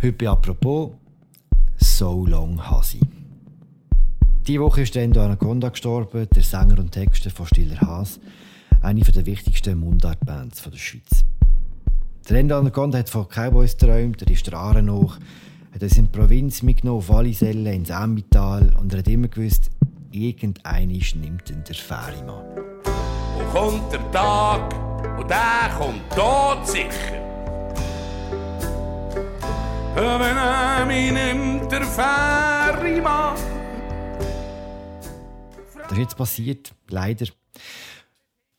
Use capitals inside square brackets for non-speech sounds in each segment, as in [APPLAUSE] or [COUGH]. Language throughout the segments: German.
Heute bei «Apropos» «So Long Hasi». Diese Woche ist Endo Anaconda gestorben, der Sänger und Texter von Stiller Haas, eine der wichtigsten Mundartbands der Schweiz. Der Endo Anaconda hat von Cowboys geträumt, er ist der Aare nach, hat uns in die Provinz mitgenommen, auf Walliselle, ins Emmental und er hat immer gewusst, irgendeinisch nimmt ihn der Fährimann. Wo kommt der Tag und der kommt tot sicher. Wenn er mich nimmt, der Fährimann. Das ist jetzt passiert, leider.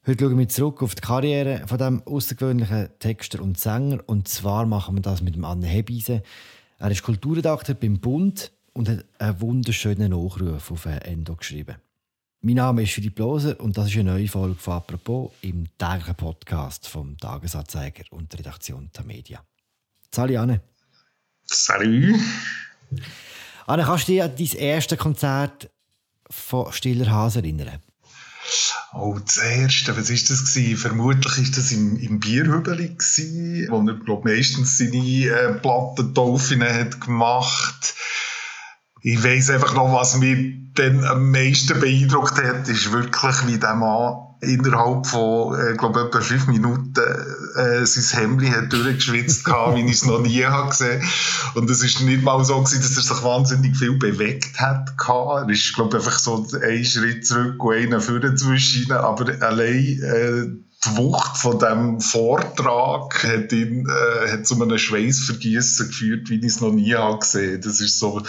Heute schauen wir zurück auf die Karriere von diesem außergewöhnlichen Texter und Sänger. Und zwar machen wir das mit dem Anne Hebise. Er ist Kulturredakteur beim Bund und hat einen wunderschönen Nachruf auf Endo geschrieben. Mein Name ist Philipp Loser und das ist eine neue Folge von «Apropos» im täglichen Podcast vom Tagesanzeiger und der Redaktion der Media. Sali Anne. Salut. Anne, kannst du dich an dein erstes Konzert von Stiller Hase erinnern? Oh, das erste, was war das? Gewesen? Vermutlich war das im, im Bierhübeli, wo er, glaub, meistens seine äh, Plattentaufen hat gemacht Ich weiss einfach noch, was mich dann am meisten beeindruckt hat, ist wirklich, wie der Mann innerhalb von, äh, glaube etwa fünf Minuten äh, sein Hemd hat durchgeschwitzt hat, [LAUGHS] wie ich es noch nie habe gesehen. Und es ist nicht mal so gewesen, dass er sich wahnsinnig viel bewegt hat. Er ist, glaube einfach so einen Schritt zurück und einen vorne zwischen aber allein äh, die Wucht von diesem Vortrag hat ihn äh, hat zu einem Schweißvergießen geführt, wie ich es noch nie habe gesehen. Das ist so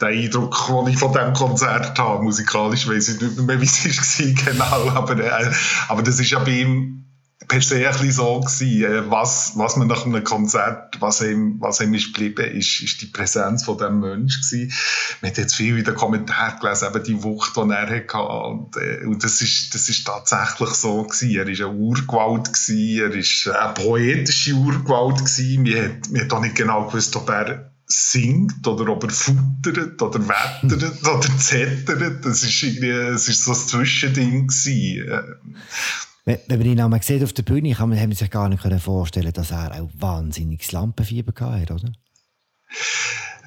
der Eindruck, den ich von diesem Konzert habe. Musikalisch weiß ich nicht mehr, wie es [LAUGHS] war, genau. Aber, äh, aber das ist ja bei ihm per se ein bisschen so gewesen, äh, was, was man nach einem Konzert, was ihm, was ihm ist geblieben, ist, ist die Präsenz von diesem Menschen gewesen. Man hat jetzt viel in den Kommentaren gelesen, eben die Wucht, die er hatte. Und, äh, und das ist, das ist tatsächlich so gewesen. Er ist ein Urgewalt gewesen, er ist eine poetische Urgewalt gewesen. Man hat, man hat auch nicht genau gewusst, ob er singt oder ob er futtert oder wettert [LAUGHS] oder zettert. Das ist irgendwie, es ist so ein Zwischending gewesen. Wenn, man ihn einmal sieht auf der Bühne, kann man, man sich gar nicht vorstellen dass er auch wahnsinniges Lampenfieber hatte, oder?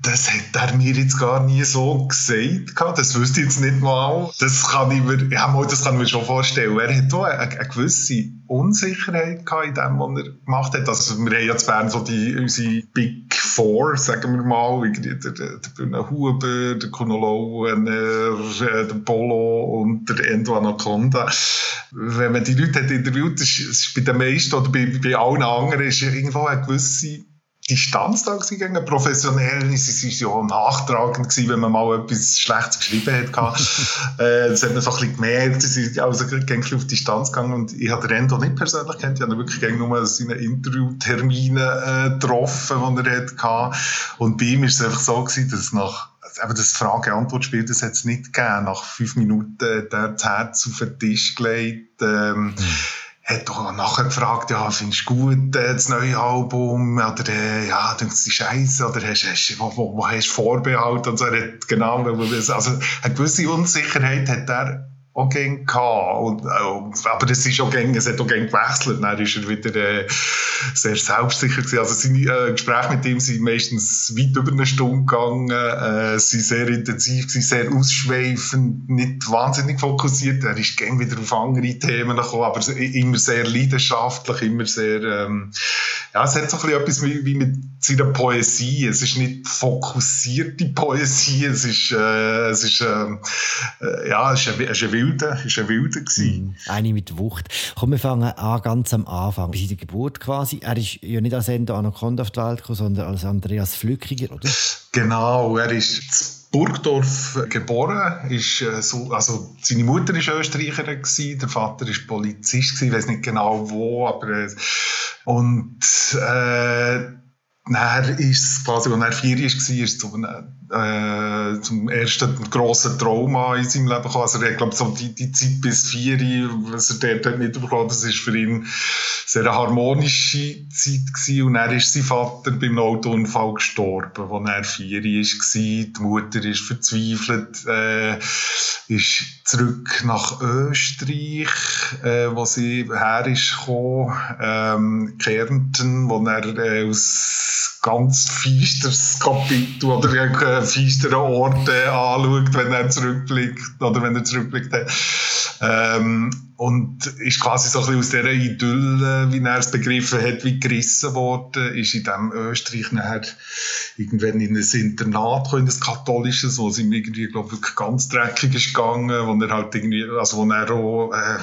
Das hat er mir jetzt gar nie so gesagt. Das wüsste ich jetzt nicht mal. Das kann ich mir, ja, mal, das kann ich mir schon vorstellen. Er hat auch eine, eine gewisse Unsicherheit gehabt in dem, was er gemacht hat. Also, wir haben ja zu Bern so die, unsere Big Four, sagen wir mal. Der, der, der Huber, der Kunolow, der Polo und der Endo Anaconda. Wenn man die Leute hat interviewt, ist, ist bei den meisten oder bei, bei allen anderen ist irgendwo eine gewisse Distanz da gegen professionell. Sie waren ja nachtragend gewesen, wenn man mal etwas Schlechtes geschrieben hat. [LAUGHS] äh, das hat man so ein bisschen gemerkt. Sie sind also gängig auf Distanz gegangen und ich habe den Endo nicht persönlich kennt. Ich habe wirklich gängig nur seine Interviewtermine äh, getroffen, die er hatte. Und bei ihm ist es einfach so gewesen, dass nach aber das Frage-Antwort-Spiel, das hat es nicht gegeben. Nach fünf Minuten hat er das Herz auf den Tisch gelegt. Ähm, mhm hat doch nachher gefragt, ja, findest du gut, äh, das neue Album, oder, äh, ja, denkst du Scheiße, oder hast, hast, wo, wo, wo hast du Vorbehalt und so, er hat genau, also, eine gewisse Unsicherheit hat er auch gern gehabt. Und, äh, aber es ist auch gern, es hat auch gern gewechselt. Dann ist er wieder äh, sehr selbstsicher gewesen. Also seine äh, Gespräche mit ihm sind meistens weit über eine Stunde gegangen, äh, sind sehr intensiv gewesen, sehr ausschweifend, nicht wahnsinnig fokussiert. Er ist gern wieder auf andere Themen gekommen, aber immer sehr leidenschaftlich, immer sehr, ähm, ja, es hat so ein bisschen etwas wie, wie mit seiner Poesie. Es ist nicht fokussierte Poesie, es ist, äh, es ist, ähm, äh, ja, es ist es ist eine Wilde, ist ein Wilde gewesen. Mm, eine mit Wucht. Komm, wir fangen an ganz am Anfang, bei seiner Geburt quasi. Er ist ja nicht als Endo Anaconda auf die Welt gekommen, sondern als Andreas Flückiger, oder? Genau, er ist in Burgdorf geboren, ist äh, so, also seine Mutter war Österreicherin gewesen, der Vater ist Polizist gewesen, ich weiß nicht genau wo, aber äh, und äh, dann ist quasi, als er vier war, ist zu einem äh, zum ersten grossen Trauma in seinem Leben gekommen. Also er hat, glaube so die, die Zeit bis vier, was er dort hat mitbekommen das ist für ihn sehr eine harmonische Zeit gewesen. Und dann ist sein Vater beim Autounfall gestorben, als er vier war. Die Mutter ist verzweifelt, äh, ist zurück nach Österreich, äh, wo sie her ist gekommen, ähm, Kärnten, wo er äh, aus ganz feisteres Kapitel oder äh, feistere Orte anschaut, wenn er zurückblickt oder wenn er zurückblickt. Ähm, und ist quasi so ein bisschen aus dieser Idylle, wie er es begriffen hat, wie gerissen worden, ist in dem Österreich nachher irgendwann in ein Internat in ein katholisches, wo es ihm irgendwie, glaube ich, ganz dreckig ist gegangen, wo er halt irgendwie, also wo er auch äh,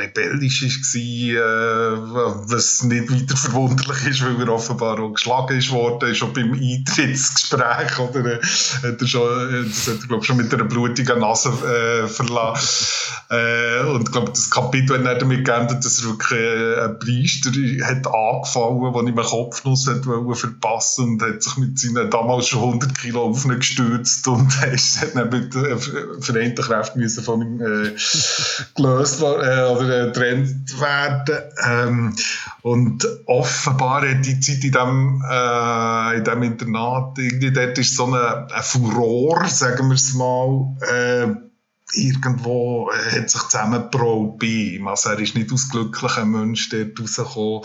rebellisch ist war, äh, was nicht weiter verwunderlich ist, weil er offenbar auch geschlagen ist worden, schon beim Eintrittsgespräch, oder, äh, hat er schon, äh, das hat er, glaube ich, schon mit einer blutigen Nase äh, verlassen. Äh, und glaube, das Kapitel hat er damit geändert, dass er wirklich äh, ein Priester hat angefallen, der ihm einen Kopfnuss hat verpassen und hat sich mit seinen damals schon 100 Kilo aufgestürzt und [LAUGHS] hat dann mit äh, vereinten Kräften müssen von ihm äh, [LAUGHS] gelöst äh, oder äh, getrennt werden. Ähm, und offenbar hat die Zeit in dem, äh, in dem Internat, irgendwie dort ist so eine, ein Furor, sagen wir es mal, äh, irgendwo äh, hat sich zusammengebraut bei ihm. Also er ist nicht aus glücklichen Mensch dort rausgekommen.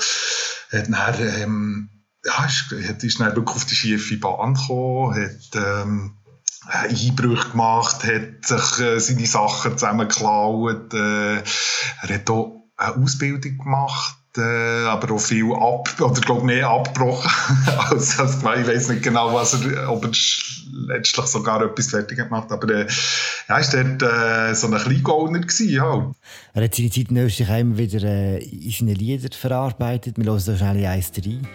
Hat dann, ähm, ja, ist, ist dann wirklich auf die schiefe Bahn gekommen, hat ähm, Einbrüche gemacht, hat sich äh, seine Sachen zusammengeklaut. Äh, er hat auch eine Ausbildung gemacht äh, aber auch viel ab, oder glaub mehr abgebrochen, [LAUGHS] als, als ich weiß nicht genau, was er, ob er letztlich sogar etwas fertig gemacht aber äh, ja, ist dort äh, so ein Kleingauner gewesen, ja. Er hat seine Zeit in Österreich immer wieder äh, in seine Lieder verarbeitet, wir hören da schnell eins rein.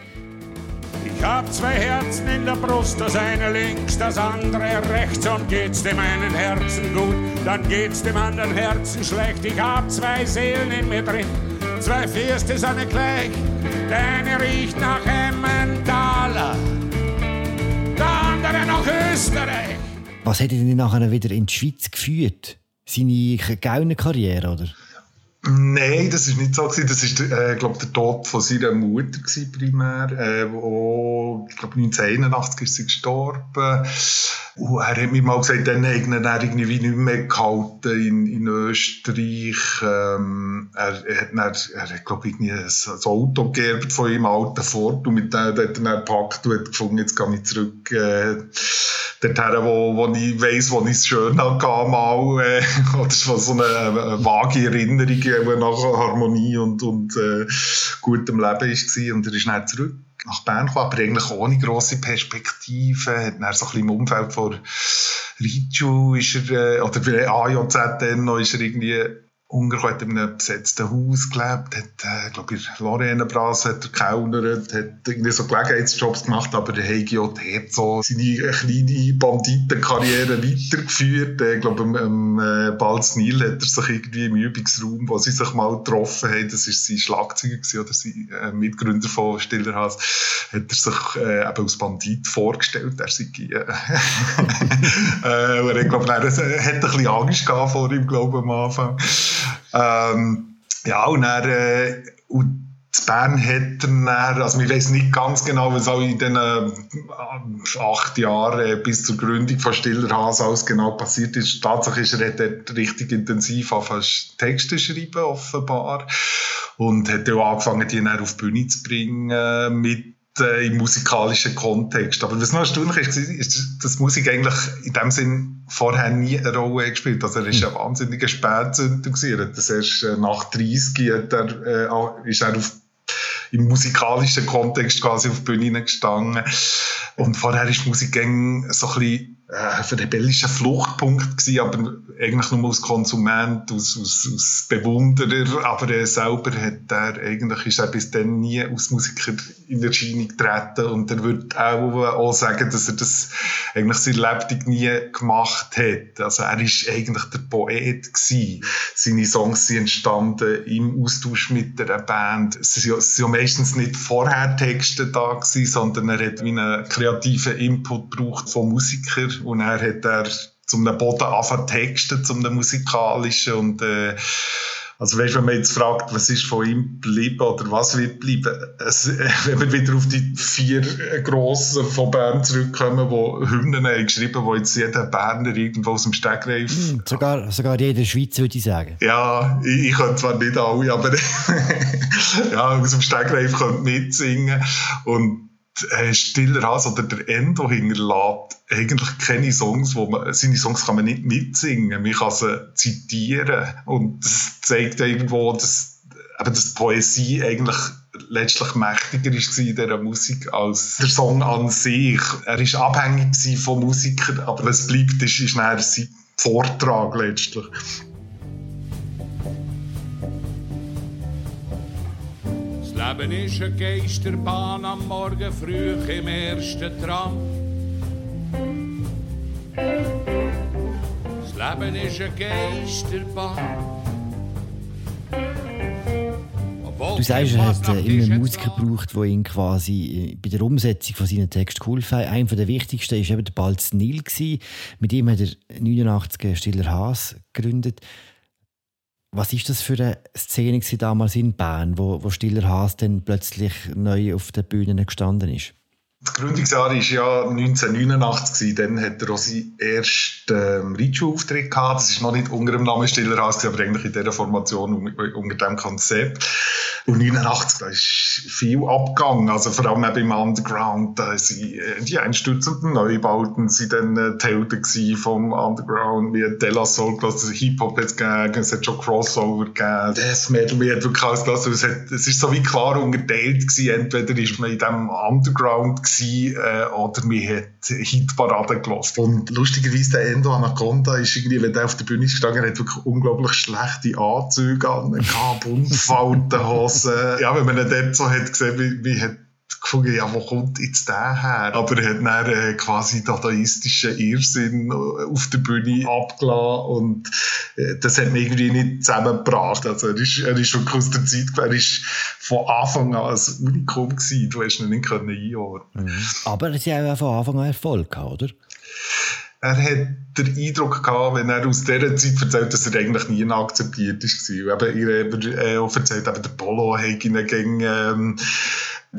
Ich hab zwei Herzen in der Brust, das eine links, das andere rechts. Und geht's dem einen Herzen gut, dann geht's dem anderen Herzen schlecht. Ich hab zwei Seelen in mir drin zwei Fürste sind gleich. Der eine riecht nach Emmentaler, der andere nach Österreich. Was hat ihn nachher wieder in die Schweiz geführt? Seine Gaunerkarriere, oder? Nein, das war nicht so. Gewesen. Das war, äh, glaube der Tod von seiner Mutter gewesen, primär. Äh, wo, ich glaube, 1981 ist sie gestorben. Und er hat mir mal gesagt, dann hat er irgendwie nicht mehr gehalten in, in Österreich. Ähm, er, er, hat, dann, er hat, glaube ich, ein, Auto geerbt von ihm, alten Ford. Und mit dem hat er dann gepackt und hat gefunden, jetzt gehe ich zurück, äh, dorthin, wo, wo ich weiss, wo ich es schön hatte, mal, äh, [LAUGHS] oder so eine, eine vage Erinnerung, die nach Harmonie und, und äh, gutem Leben war. Und er ist dann zurück nach Bern gekommen, aber eigentlich ohne grosse Perspektive. Hat dann so ein bisschen im Umfeld von Riju ist er, äh, oder bei AJZ noch, ist er irgendwie Ungar hat in einem besetzten Haus gelebt, hat, äh, glaube ich, Lorraine-Brasse hat er gekellnert, hat irgendwie so Gelegenheitsjobs gemacht, aber der Hegi hat so seine kleine Banditenkarriere weitergeführt. Ich äh, glaube, am, am äh, Balznil hat er sich irgendwie im Übungsraum, wo sie sich mal getroffen haben, das war sein Schlagzeuger gewesen, oder sein äh, Mitgründer von Stillerhaus, hat er sich äh, eben als Bandit vorgestellt. Er sei, äh, [LAUGHS] äh, ich glaube, er hat ein bisschen Angst vor ihm, glaube ich, am Anfang. Ähm, ja, und dann, äh, und Bern hat er also ich weiß nicht ganz genau, was auch in den äh, acht Jahren äh, bis zur Gründung von Stiller Hase alles genau passiert ist. Tatsächlich ist er dort richtig intensiv angefangen Texte schreiben, offenbar. Und hat auch angefangen, die auf die Bühne zu bringen mit äh, im musikalischen Kontext. Aber was noch erstaunlich ist, ist, dass Musik eigentlich in dem Sinn vorher nie eine Rolle gespielt Also er war ein wahnsinniger Spätzünder. Er hat das erst äh, nach 30 hat er, äh, ist er auf, im musikalischen Kontext quasi auf die Bühne gestanden. Und vorher ist Musik so ein bisschen äh, rebellischer Fluchtpunkt gewesen, aber eigentlich nur als Konsument, als, als, als Bewunderer, aber er selber hat er, eigentlich ist er bis dann nie als Musiker in Erscheinung getreten und er würde auch, auch sagen, dass er das eigentlich sein Lebtag nie gemacht hat. Also er ist eigentlich der Poet gewesen. Seine Songs sind entstanden im Austausch mit der Band. Es sind ja, es sind ja meistens nicht vorher Texte da gewesen, sondern er hat wie einen kreativen Input gebraucht von Musikern und er hat er zum Boden anfangen texten, zum musikalischen und äh, also weißt, wenn man jetzt fragt, was ist von ihm geblieben oder was wird bleiben, es, [LAUGHS] wenn wir wieder auf die vier Grossen von Bern zurückkommen, die Hymnen haben geschrieben haben, die jetzt jeder Berner irgendwo aus dem Stegreif... Mm, sogar, sogar jeder Schweizer, würde ich sagen. Ja, ich, ich könnte zwar nicht alle, aber [LAUGHS] ja, aus dem Stegreif könnte mitsingen und Stiller Hase oder der Endo hinterlässt eigentlich keine Songs, wo man, seine Songs kann man nicht mitsingen, man kann sie zitieren und das zeigt irgendwo, dass, eben, dass Poesie eigentlich letztlich mächtiger ist in dieser Musik als der Song an sich. Er ist abhängig von Musikern, aber was bleibt, ist, ist nachher sein Vortrag letztlich. Leben ist eine Geisterbahn am Morgen früh im ersten Tram. Das Leben ist eine Geisterbahn. Du sagst, er hat äh, immer einen Musiker gebraucht, der ihn quasi äh, bei der Umsetzung von seinen Texten geholfen hat. Einer der wichtigsten war eben der Balz Nil. Mit ihm hat er 89 Stiller Haas gegründet. Was ist das für eine Szene damals in Bern, wo, wo Stiller Haas dann plötzlich neu auf der Bühne gestanden ist? Das Gründungsjahr war ja 1989. Dann hat er auch seinen ersten ähm, Ritschulauftritt gehabt. Das ist noch nicht unter dem Namen Stiller Haas, aber eigentlich in dieser Formation unter diesem Konzept. Und 89, da ist viel abgegangen. Also vor allem eben im Underground. Da sind äh, die einstürzenden Neubauten sind dann äh, die Helden vom Underground, wie Della Soul, also Hip-Hop hat es gegeben, es hat schon Crossover gegeben, Death Metal, wie hat wirklich alles gelassen. Es, ist so wie klar unterteilt gewesen. Entweder ist man in diesem Underground gewesen, äh, oder man hat Hitparaden gelassen. Und lustigerweise der Endo Anaconda ist irgendwie, wenn der auf der Bühne ist gestanden, hat wirklich unglaublich schlechte Anzüge an, Buntfaltenhosen, [LAUGHS] ja, wenn man ihn dort so hat gesehen, wie, wie hat gefunden, ja, wo kommt jetzt der her? Aber er hat dann äh, quasi dadaistischen Irrsinn äh, auf der Bühne abgelassen und das hat mich irgendwie nicht zusammengebracht. Also er ist, er ist schon aus der Zeit, er ist von Anfang an ein Unikum gewesen, du hast ihn nicht können einordnen. Mhm. Aber er hat ja auch von Anfang an Erfolg gehabt, oder? er hat den Eindruck gehabt, wenn er aus dieser Zeit erzählt, dass er eigentlich nie akzeptiert war. Eben, auch erzählt, eben der Polo hat ihn gegen, ähm,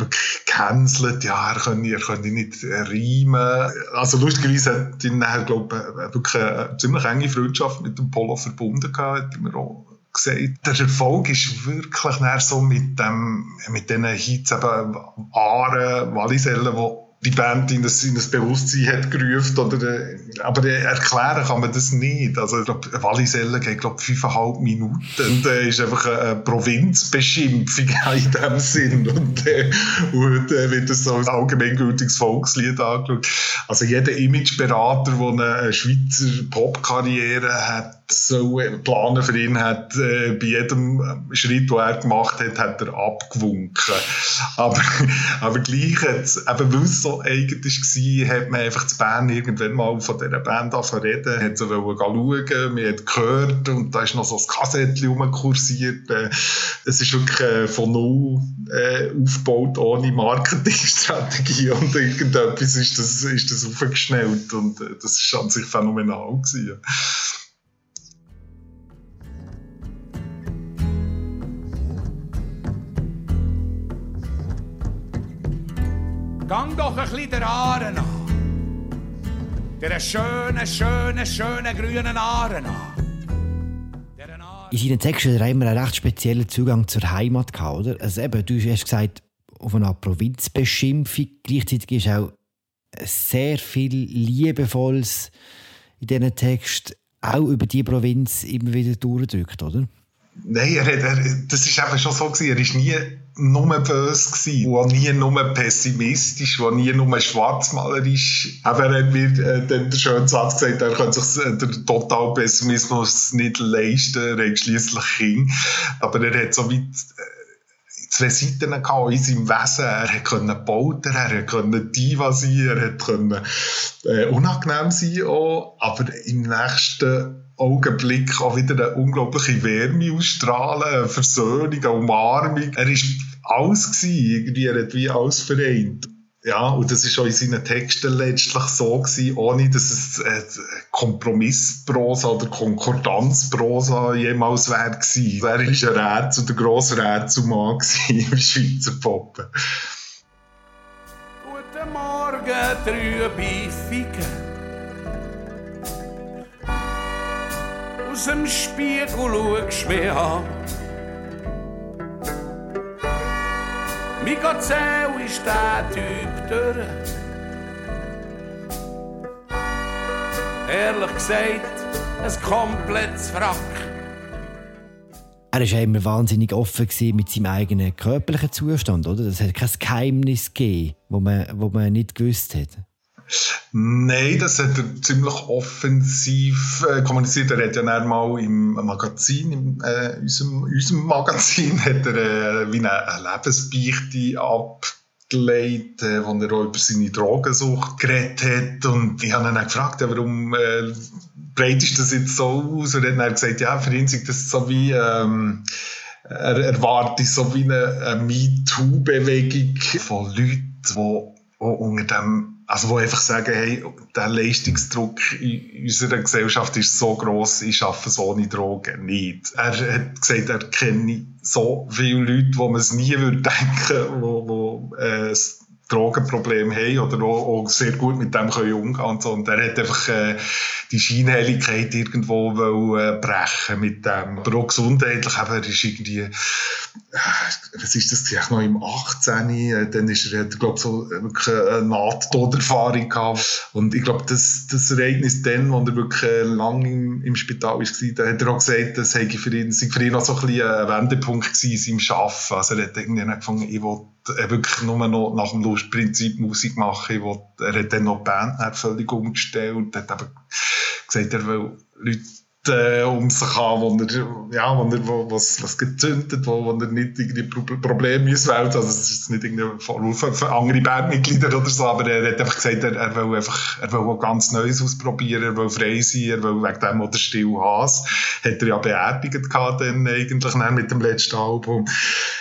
gecancelt, ja, er könne, er könne nicht reimen. Also lustigerweise hat ihn nachher, glaube ich, wirklich eine ziemlich enge Freundschaft mit dem Polo verbunden gehabt, hat mir auch gesagt. Der Erfolg ist wirklich näher so mit dem, mit diesen Hits eben Aare, Wallisellen, die die Band in das, in das Bewusstsein hat gerufen. Oder, äh, aber erklären kann man das nicht. Also, ich glaube, Wallisellen geht, glaube fünfeinhalb Minuten. Und äh, ist einfach eine, Provinzbeschimpfung [LAUGHS] in dem Sinn. Und, äh, und äh, wird das so als allgemeingültiges Volkslied angeschaut. Also, jeder Imageberater, der eine Schweizer Popkarriere hat, so planen für ihn hat, äh, bei jedem Schritt, den er gemacht hat, hat er abgewunken. Aber, [LAUGHS] aber gleich, jetzt, eben weil es so eigen war, hat man einfach zu Bern irgendwann mal von dieser Band angefangen reden, hat so schauen, man hat gehört und da ist noch so ein Kassettchen rumkursiert. Äh, es ist wirklich äh, von null äh, aufgebaut, ohne Marketingstrategie [LAUGHS] und irgendetwas ist das, ist das aufgeschnellt und äh, das ist an sich phänomenal gewesen. Gang doch ein bisschen der Aaren an. Der schönen, schönen, schönen grünen Aaren an. In seinen Texten hat er immer einen recht speziellen Zugang zur Heimat gehabt, oder? Also eben, du hast gesagt, auf einer Provinzbeschimpfung. Gleichzeitig ist auch sehr viel Liebevolles in diesen Texten auch über die Provinz immer wieder durchdrückt, oder? Nein, er, er, das ist einfach schon so gewesen. Er ist nie nur böse gewesen, wo nie nur pessimistisch, wo nie nur schwarzmalerisch. Aber er hat mir äh, dann der schöne Satz gesagt, er könnte sich äh, den totalen Pessimismus nicht leisten, er hat schliesslich Kind. Aber er hat so weit äh, zwei Seiten gehabt in seinem Wesen. Er konnte bauten, er konnte Diva sein, er konnte äh, unangenehm sein auch, aber im nächsten Augenblick auch wieder eine unglaubliche Wärme ausstrahlen, eine Versöhnung, eine Umarmung. Er war alles gewesen, irgendwie, er hat wie alles vereint. Ja, und das ist auch in seinen Texten letztlich so gewesen, ohne dass es äh, Kompromissprosa oder Konkordanzprosa jemals wäre gewesen. Er war ein Rätsel, der grosse Rätselmann [LAUGHS] im Schweizer Pop. Guten Morgen, trübe Ficken. aus dem Spiegel schaust mich an. Mein Gazelle ist der Typ durch. Ehrlich gesagt, ein komplettes Wrack. Er war immer wahnsinnig offen mit seinem eigenen körperlichen Zustand, oder? Es hat kein Geheimnis gegeben, wo man, wo man nicht gewusst hat. Nein, das hat er ziemlich offensiv äh, kommuniziert. Er hat ja dann mal im Magazin, im, äh, unserem, unserem Magazin, [LAUGHS] hat er äh, wie eine, eine Lebensbeichte abgelegt, äh, wo er auch über seine Drogensucht geredet hat. Und ich habe ihn dann gefragt, ja, warum äh, breitest das jetzt so aus? Und er hat dann gesagt, ja, für ihn ist das so wie... Ähm, er erwartet so wie eine, eine MeToo-Bewegung von Leuten, die, die unter dem also wo einfach sagen, hey, der Leistungsdruck in unserer Gesellschaft ist so groß, ich schaffe es ohne Drogen nicht. Er hat gesagt, er kenne so viele Leute, wo man es nie würde denken, wo, wo äh, Drogenproblem haben oder auch, auch, sehr gut mit dem können umgehen und so. Und er hat einfach äh, die Scheinheiligkeit irgendwo will, äh, brechen mit dem. Aber auch gesundheitlich, eben, er ist irgendwie, äh, was ist das, vielleicht noch im 18. Äh, dann ist er, hat, glaube so wirklich eine Nahtoderfahrung gehabt. Und ich glaube, das, das Ereignis dann, wo er wirklich äh, lange im, im Spital war, da hat er auch gesagt, das sei für ihn, sei für ihn auch so ein, bisschen ein Wendepunkt gewesen in seinem Arbeiten. Also er hat irgendwie angefangen, ich will er wirklich nur noch nach dem Lustprinzip Musik machen. Will, er hat dann noch die Band völlig umgestellt, hat eben gesagt, er will Leute äh, um sich haben, wo er, ja, wo er wo, was, was gezündet, wo, wo er nicht irgendwie Pro Probleme auswählt. Also, es ist nicht irgendein Vorwurf für andere Bandmitglieder oder so, aber er hat einfach gesagt, er, er will einfach, er will ganz Neues ausprobieren, er will frei sein, er will wegen dem oder still Hass. Hat er ja beerdigt gehabt dann eigentlich mit dem letzten Album.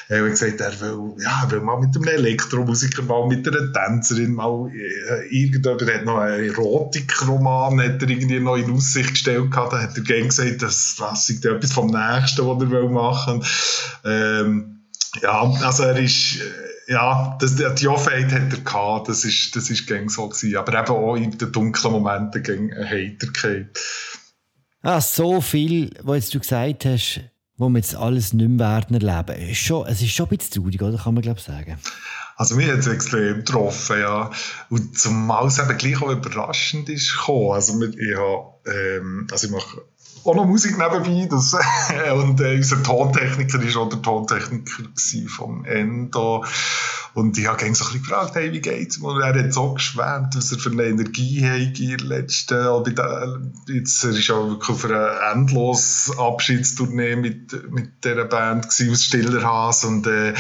Er hat gesagt, er will, ja, er will mal mit einem Elektromusiker, mal mit einer Tänzerin, mal, äh, irgendjemand hat noch einen Erotikroman, hat er irgendwie noch in Aussicht gestellt gehabt, hat er gern gesagt, das, das ist etwas vom Nächsten, was er machen will. Ähm, ja, also er ist, äh, ja, das, die Offenheit hat er gehabt, das ist, das ist gäng so gewesen. Aber eben auch in den dunklen Momenten gäng eine Heiterkeit. Ah, so viel, was du gesagt hast, wo wir jetzt alles nicht mehr werden erleben. Es ist schon, es ist schon ein bisschen traurig, oder? Kann man, glaube ich, sagen. Also mir hat es extrem getroffen, ja. Und zumal es eben gleich auch überraschend ist gekommen. Also ich, habe, ähm, also ich mache auch noch Musik nebenbei. Das, [LAUGHS] und äh, unser Tontechniker war auch der Tontechniker vom Endo. Und ich habe so ein bisschen gefragt, hey, wie geht's? Und er hat so geschwärmt, was er für eine Energie hat in der letzten, oder jetzt, er ist auch wirklich auf einer endlos Abschiedstournee mit, mit dieser Band gewesen, aus Stillerhaas und, äh,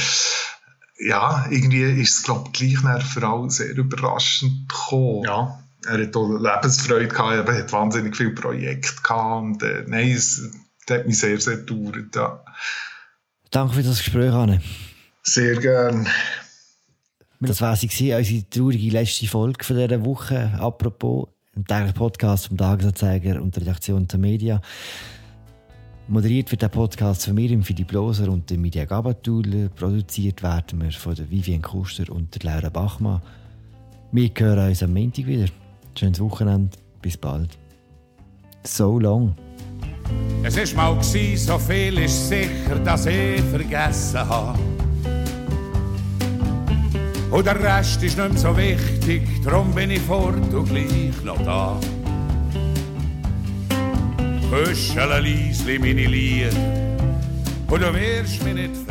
ja, irgendwie ist es, glaube ich, gleich für alle sehr überraschend gekommen. Ja er hat auch Lebensfreude gehabt, er hat wahnsinnig viele Projekte gehabt und äh, nein, es hat mich sehr, sehr gedauert, ja. Danke für das Gespräch, Anne. Sehr gerne. Das war sie, unsere traurige letzte Folge von dieser Woche. Apropos, ein täglicher Podcast vom Tagesanzeiger und der Redaktion der Media. Moderiert wird der Podcast von mir, Philipp Loser und der Media Gabatuller. Produziert werden wir von der Vivian Kuster und der Laura Bachmann. Wir hören uns am Montag wieder. Schönes Wochenende. Bis bald. So long. Es ist mal gsi, so viel ist sicher, dass ich vergessen habe. Und der Rest ist nicht mehr so wichtig, darum bin ich fort und gleich noch da. Hüschele leisli meine Lieder, und du wirst mich nicht